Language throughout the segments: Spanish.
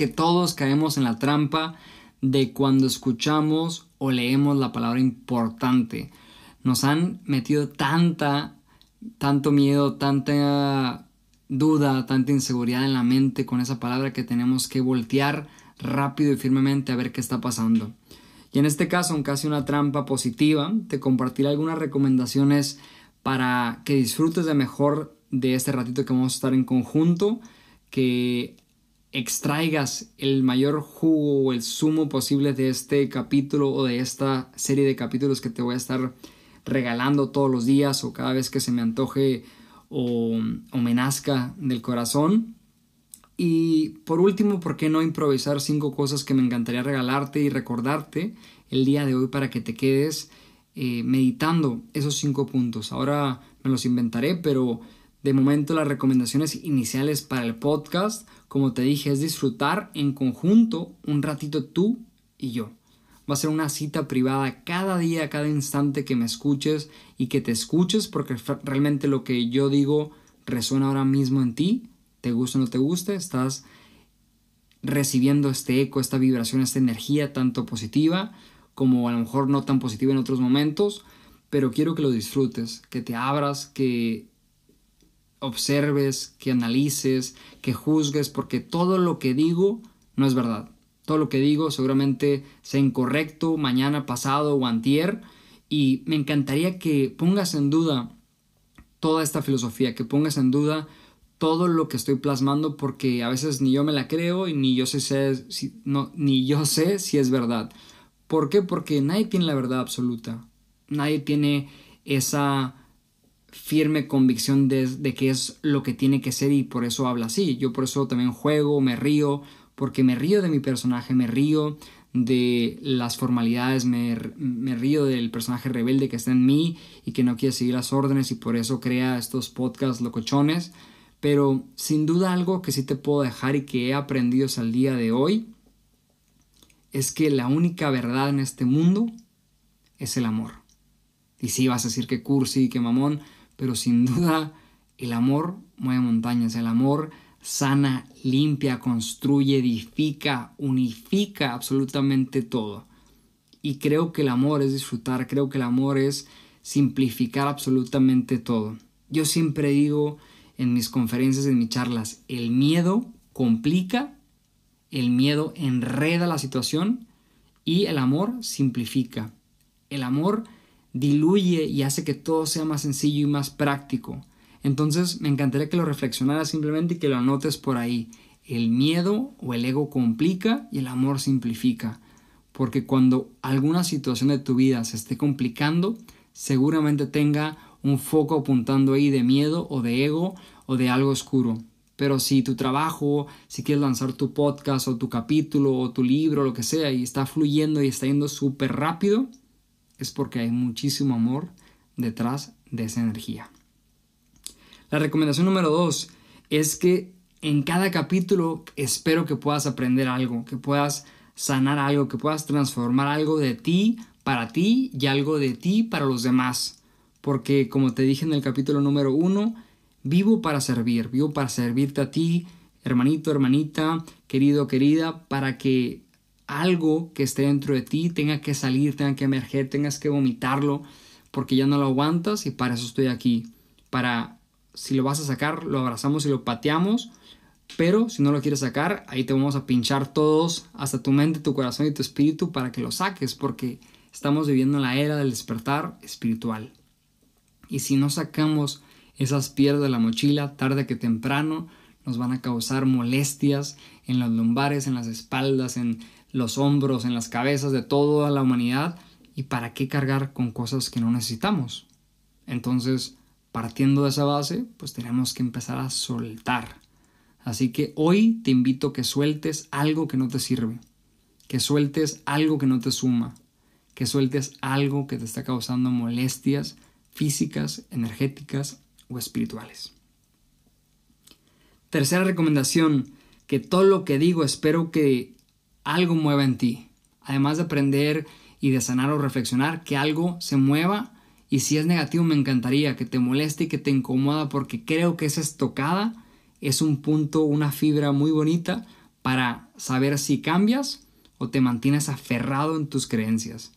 que todos caemos en la trampa de cuando escuchamos o leemos la palabra importante. Nos han metido tanta, tanto miedo, tanta duda, tanta inseguridad en la mente con esa palabra que tenemos que voltear rápido y firmemente a ver qué está pasando. Y en este caso, en casi una trampa positiva, te compartiré algunas recomendaciones para que disfrutes de mejor de este ratito que vamos a estar en conjunto, que extraigas el mayor jugo o el sumo posible de este capítulo o de esta serie de capítulos que te voy a estar regalando todos los días o cada vez que se me antoje o, o me nazca del corazón. Y por último, ¿por qué no improvisar cinco cosas que me encantaría regalarte y recordarte el día de hoy para que te quedes eh, meditando esos cinco puntos? Ahora me los inventaré, pero de momento las recomendaciones iniciales para el podcast, como te dije, es disfrutar en conjunto un ratito tú y yo. Va a ser una cita privada cada día, cada instante que me escuches y que te escuches porque realmente lo que yo digo resuena ahora mismo en ti te gusta o no te guste, estás recibiendo este eco, esta vibración, esta energía tanto positiva como a lo mejor no tan positiva en otros momentos, pero quiero que lo disfrutes, que te abras, que observes, que analices, que juzgues, porque todo lo que digo no es verdad. Todo lo que digo seguramente sea incorrecto mañana, pasado o antier, y me encantaría que pongas en duda toda esta filosofía, que pongas en duda todo lo que estoy plasmando porque a veces ni yo me la creo y ni yo sé si, no, ni yo sé si es verdad. ¿Por qué? Porque nadie tiene la verdad absoluta. Nadie tiene esa firme convicción de, que es lo que tiene que ser y por eso habla así. Yo por eso también juego, me río, porque me río de mi personaje, me río de las formalidades, me, río del personaje rebelde que está en mí y que no quiere seguir las órdenes y por eso crea estos podcasts locochones. Pero sin duda algo que sí te puedo dejar y que he aprendido hasta el día de hoy es que la única verdad en este mundo es el amor. Y sí vas a decir que cursi, que mamón, pero sin duda el amor mueve montañas, el amor sana, limpia, construye, edifica, unifica absolutamente todo. Y creo que el amor es disfrutar, creo que el amor es simplificar absolutamente todo. Yo siempre digo en mis conferencias, en mis charlas, el miedo complica, el miedo enreda la situación y el amor simplifica. El amor diluye y hace que todo sea más sencillo y más práctico. Entonces me encantaría que lo reflexionaras simplemente y que lo anotes por ahí. El miedo o el ego complica y el amor simplifica. Porque cuando alguna situación de tu vida se esté complicando, seguramente tenga un foco apuntando ahí de miedo o de ego o de algo oscuro. Pero si tu trabajo, si quieres lanzar tu podcast o tu capítulo o tu libro, lo que sea, y está fluyendo y está yendo súper rápido, es porque hay muchísimo amor detrás de esa energía. La recomendación número dos es que en cada capítulo espero que puedas aprender algo, que puedas sanar algo, que puedas transformar algo de ti para ti y algo de ti para los demás porque como te dije en el capítulo número uno, vivo para servir, vivo para servirte a ti, hermanito, hermanita, querido, querida, para que algo que esté dentro de ti tenga que salir, tenga que emerger, tengas que vomitarlo, porque ya no lo aguantas y para eso estoy aquí, para si lo vas a sacar, lo abrazamos y lo pateamos, pero si no lo quieres sacar, ahí te vamos a pinchar todos, hasta tu mente, tu corazón y tu espíritu para que lo saques, porque estamos viviendo la era del despertar espiritual. Y si no sacamos esas piedras de la mochila, tarde que temprano, nos van a causar molestias en los lumbares, en las espaldas, en los hombros, en las cabezas de toda la humanidad. ¿Y para qué cargar con cosas que no necesitamos? Entonces, partiendo de esa base, pues tenemos que empezar a soltar. Así que hoy te invito a que sueltes algo que no te sirve, que sueltes algo que no te suma, que sueltes algo que te está causando molestias físicas, energéticas o espirituales. Tercera recomendación, que todo lo que digo espero que algo mueva en ti. Además de aprender y de sanar o reflexionar, que algo se mueva y si es negativo me encantaría que te moleste y que te incomoda porque creo que esa estocada es un punto, una fibra muy bonita para saber si cambias o te mantienes aferrado en tus creencias.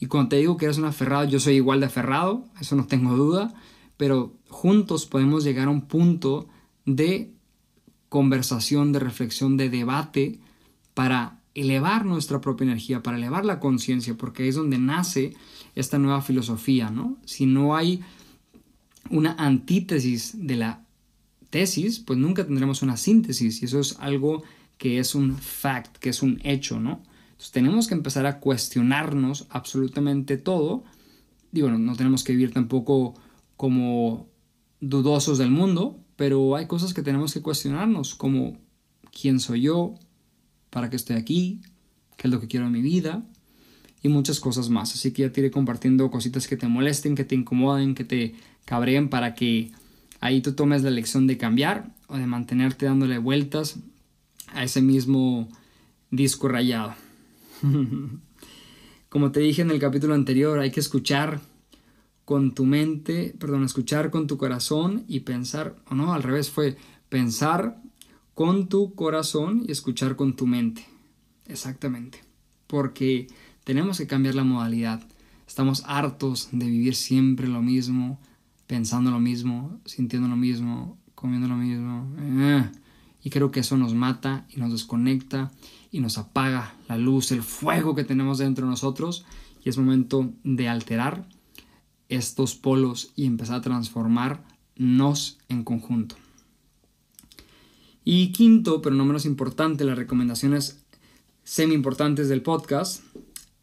Y cuando te digo que eres un aferrado, yo soy igual de aferrado, eso no tengo duda, pero juntos podemos llegar a un punto de conversación, de reflexión, de debate para elevar nuestra propia energía, para elevar la conciencia, porque es donde nace esta nueva filosofía, ¿no? Si no hay una antítesis de la tesis, pues nunca tendremos una síntesis y eso es algo que es un fact, que es un hecho, ¿no? Entonces tenemos que empezar a cuestionarnos absolutamente todo. Digo, no, tenemos que vivir tampoco como dudosos del mundo, pero hay cosas que tenemos que cuestionarnos, como quién soy yo, para qué estoy aquí, qué es lo que quiero en mi vida y muchas cosas más. Así que ya te iré compartiendo cositas que te molesten, que te incomoden, que te cabreen para que ahí tú tomes la lección de cambiar o de mantenerte dándole vueltas a ese mismo disco rayado. Como te dije en el capítulo anterior, hay que escuchar con tu mente, perdón, escuchar con tu corazón y pensar, o no, al revés fue pensar con tu corazón y escuchar con tu mente. Exactamente. Porque tenemos que cambiar la modalidad. Estamos hartos de vivir siempre lo mismo, pensando lo mismo, sintiendo lo mismo, comiendo lo mismo. Eh, y creo que eso nos mata y nos desconecta y nos apaga la luz, el fuego que tenemos dentro de nosotros. Y es momento de alterar estos polos y empezar a transformarnos en conjunto. Y quinto, pero no menos importante, las recomendaciones semi importantes del podcast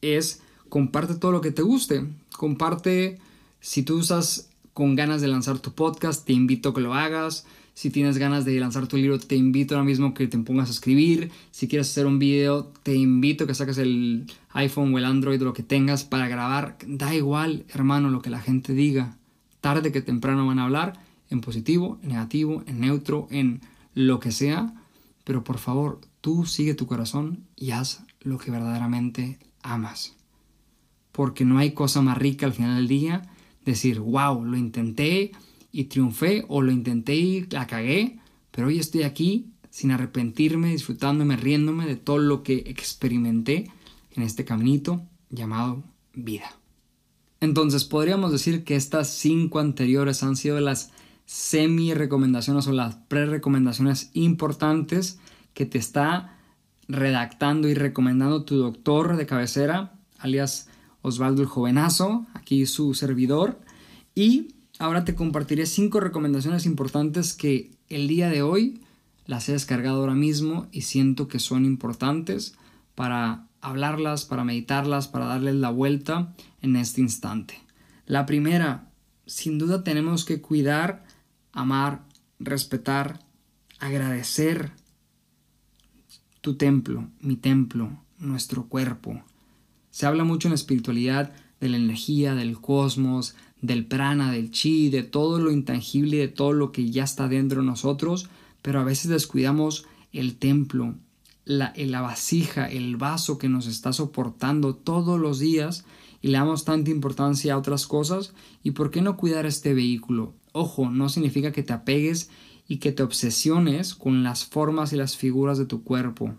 es comparte todo lo que te guste. Comparte si tú usas con ganas de lanzar tu podcast, te invito a que lo hagas. Si tienes ganas de lanzar tu libro, te invito ahora mismo que te pongas a escribir. Si quieres hacer un video, te invito a que saques el iPhone o el Android o lo que tengas para grabar. Da igual, hermano, lo que la gente diga. Tarde que temprano van a hablar en positivo, en negativo, en neutro, en lo que sea. Pero por favor, tú sigue tu corazón y haz lo que verdaderamente amas. Porque no hay cosa más rica al final del día decir, wow, lo intenté y triunfé o lo intenté y la cagué, pero hoy estoy aquí sin arrepentirme, disfrutándome, riéndome de todo lo que experimenté en este caminito llamado vida. Entonces podríamos decir que estas cinco anteriores han sido las semi recomendaciones o las pre recomendaciones importantes que te está redactando y recomendando tu doctor de cabecera, alias Osvaldo el Jovenazo, aquí su servidor. Y ahora te compartiré cinco recomendaciones importantes que el día de hoy las he descargado ahora mismo y siento que son importantes para hablarlas, para meditarlas, para darles la vuelta en este instante. La primera, sin duda tenemos que cuidar, amar, respetar, agradecer tu templo, mi templo, nuestro cuerpo, se habla mucho en la espiritualidad de la energía, del cosmos, del prana, del chi, de todo lo intangible, de todo lo que ya está dentro de nosotros, pero a veces descuidamos el templo, la, la vasija, el vaso que nos está soportando todos los días y le damos tanta importancia a otras cosas. ¿Y por qué no cuidar este vehículo? Ojo, no significa que te apegues y que te obsesiones con las formas y las figuras de tu cuerpo.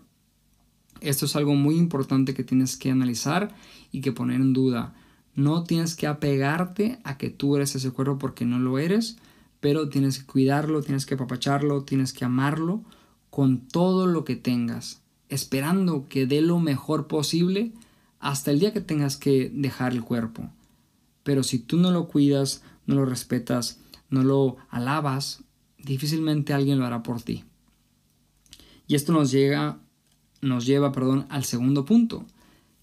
Esto es algo muy importante que tienes que analizar y que poner en duda. No tienes que apegarte a que tú eres ese cuerpo porque no lo eres, pero tienes que cuidarlo, tienes que apapacharlo, tienes que amarlo con todo lo que tengas, esperando que dé lo mejor posible hasta el día que tengas que dejar el cuerpo. Pero si tú no lo cuidas, no lo respetas, no lo alabas, difícilmente alguien lo hará por ti. Y esto nos llega nos lleva, perdón, al segundo punto,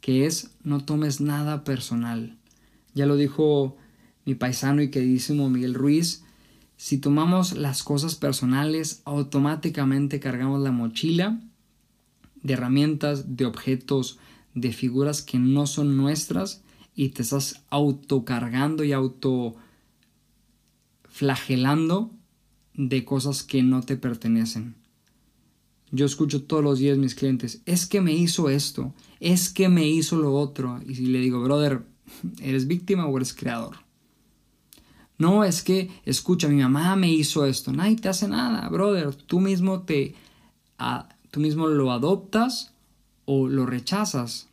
que es no tomes nada personal. Ya lo dijo mi paisano y queridísimo Miguel Ruiz, si tomamos las cosas personales, automáticamente cargamos la mochila de herramientas, de objetos, de figuras que no son nuestras y te estás autocargando y auto flagelando de cosas que no te pertenecen. Yo escucho todos los días mis clientes, es que me hizo esto, es que me hizo lo otro. Y si le digo, brother, ¿eres víctima o eres creador? No, es que, escucha, mi mamá me hizo esto. Nadie te hace nada, brother. Tú mismo te tú mismo lo adoptas o lo rechazas.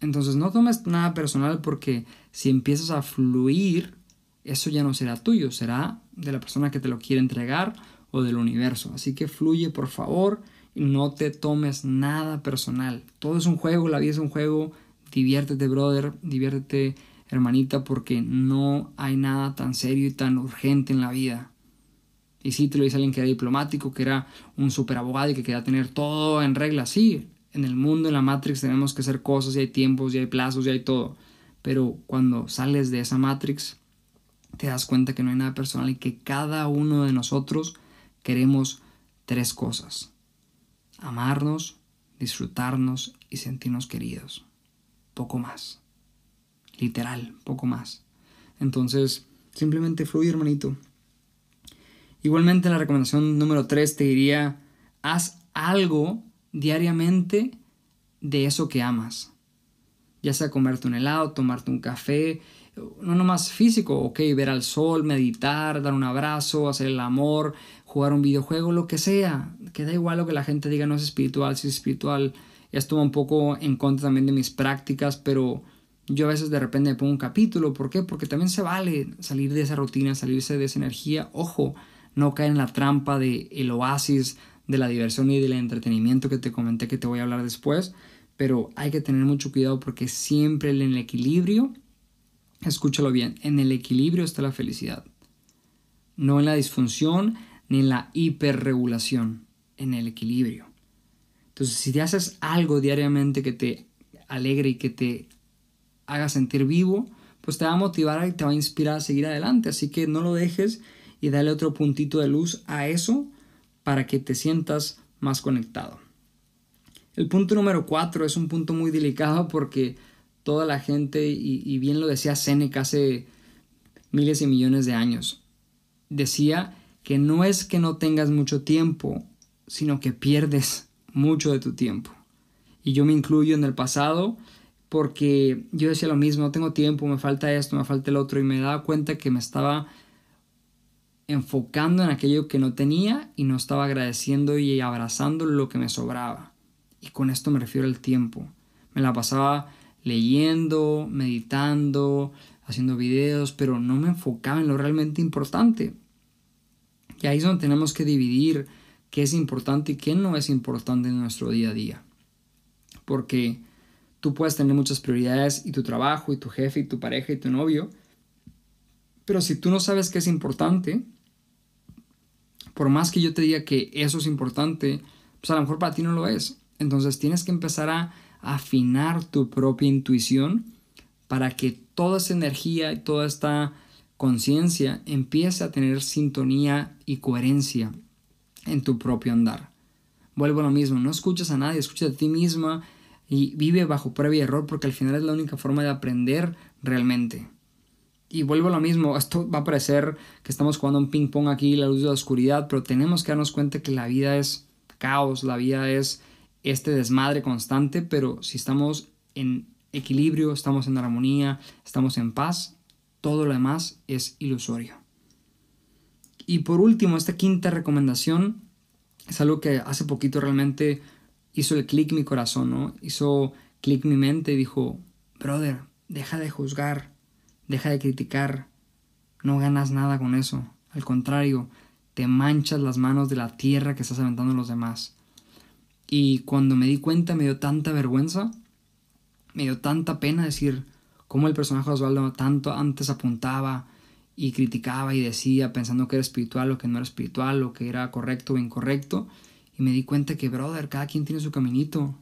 Entonces no tomes nada personal porque si empiezas a fluir, eso ya no será tuyo, será de la persona que te lo quiere entregar o del universo. Así que fluye, por favor, y no te tomes nada personal. Todo es un juego, la vida es un juego. Diviértete, brother, diviértete, hermanita, porque no hay nada tan serio y tan urgente en la vida. Y sí, te lo dice alguien que era diplomático, que era un super abogado y que quería tener todo en regla. Sí, en el mundo, en la Matrix, tenemos que hacer cosas y hay tiempos y hay plazos y hay todo. Pero cuando sales de esa Matrix, te das cuenta que no hay nada personal y que cada uno de nosotros queremos tres cosas. Amarnos, disfrutarnos y sentirnos queridos. Poco más. Literal, poco más. Entonces, simplemente fluye, hermanito. Igualmente, la recomendación número tres te diría, haz algo diariamente de eso que amas. Ya sea comerte un helado, tomarte un café, no nomás físico, ok, ver al sol, meditar, dar un abrazo, hacer el amor, jugar un videojuego, lo que sea. Que da igual lo que la gente diga, no es espiritual, si es espiritual. Esto va un poco en contra también de mis prácticas, pero yo a veces de repente me pongo un capítulo. ¿Por qué? Porque también se vale salir de esa rutina, salirse de esa energía. Ojo, no caer en la trampa de el oasis de la diversión y del entretenimiento que te comenté que te voy a hablar después. Pero hay que tener mucho cuidado porque siempre en el equilibrio Escúchalo bien, en el equilibrio está la felicidad. No en la disfunción ni en la hiperregulación, en el equilibrio. Entonces, si te haces algo diariamente que te alegre y que te haga sentir vivo, pues te va a motivar y te va a inspirar a seguir adelante. Así que no lo dejes y dale otro puntito de luz a eso para que te sientas más conectado. El punto número cuatro es un punto muy delicado porque toda la gente, y, bien lo decía Seneca hace miles y millones de años, decía que no es que no tengas mucho tiempo, sino que pierdes mucho de tu tiempo. Y yo me incluyo en el pasado porque yo decía lo mismo, no tengo tiempo, me falta esto, me falta el otro, y me daba cuenta que me estaba enfocando en aquello que no tenía y no estaba agradeciendo y abrazando lo que me sobraba. Y con esto me refiero al tiempo. Me la pasaba leyendo, meditando, haciendo videos, pero no me enfocaba en lo realmente importante. Y ahí es donde tenemos que dividir qué es importante y qué no es importante en nuestro día a día. Porque tú puedes tener muchas prioridades y tu trabajo y tu jefe y tu pareja y tu novio, pero si tú no sabes qué es importante, por más que yo te diga que eso es importante, pues a lo mejor para ti no lo es. Entonces tienes que empezar a afinar tu propia intuición para que toda esa energía y toda esta conciencia empiece a tener sintonía y coherencia en tu propio andar. Vuelvo a lo mismo, no escuchas a nadie, escucha a ti misma y vive bajo prueba y error porque al final es la única forma de aprender realmente. Y vuelvo a lo mismo, esto va a parecer que estamos jugando un ping pong aquí, la luz de la oscuridad, pero tenemos que darnos cuenta que la vida es caos, la vida es este desmadre constante, pero si estamos en equilibrio, estamos en armonía, estamos en paz, todo lo demás es ilusorio. Y por último, esta quinta recomendación es algo que hace poquito realmente hizo el clic mi corazón, ¿no? Hizo clic mi mente y dijo, brother, deja de juzgar, deja de criticar, no ganas nada con eso. Al contrario, te manchas las manos de la tierra que estás aventando a los demás. Y cuando me di cuenta me dio tanta vergüenza, me dio tanta pena decir cómo el personaje de Osvaldo tanto antes apuntaba y criticaba y decía pensando que era espiritual o que no era espiritual o que era correcto o incorrecto. Y me di cuenta que, brother, cada quien tiene su caminito.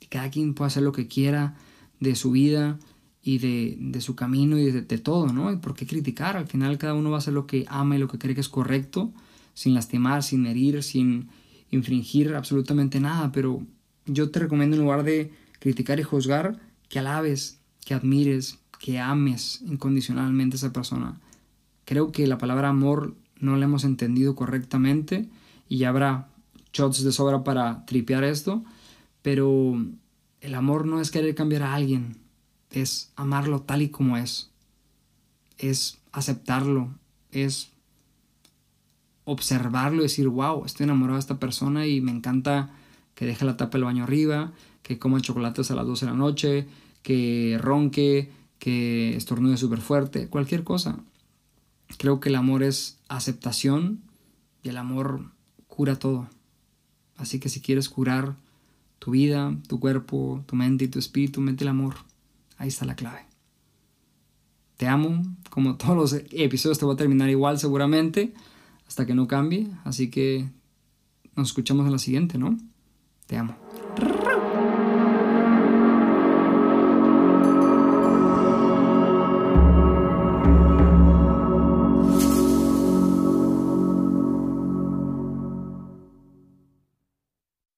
Y cada quien puede hacer lo que quiera de su vida y de, de su camino y de, de, todo, ¿no? ¿Y por qué criticar? Al final cada uno va a hacer lo que ama y lo que cree que es correcto, sin lastimar, sin herir, sin infringir absolutamente nada, pero yo te recomiendo en lugar de criticar y juzgar, que alabes, que admires, que ames incondicionalmente a esa persona. Creo que la palabra amor no la hemos entendido correctamente y habrá shots de sobra para tripear esto, pero el amor no es querer cambiar a alguien, es amarlo tal y como es, es aceptarlo, es observarlo y decir, wow, estoy enamorado de esta persona y me encanta que deje la tapa del baño arriba, que coma chocolates a las 12 de la noche, que ronque, que estornude súper fuerte, cualquier cosa. Creo que el amor es aceptación y el amor cura todo. Así que si quieres curar tu vida, tu cuerpo, tu mente y tu espíritu, mete el amor. Ahí está la clave. Te amo, como todos los episodios te voy a terminar igual seguramente, hasta que no cambie. Así que nos escuchamos en la siguiente, ¿no? Te amo.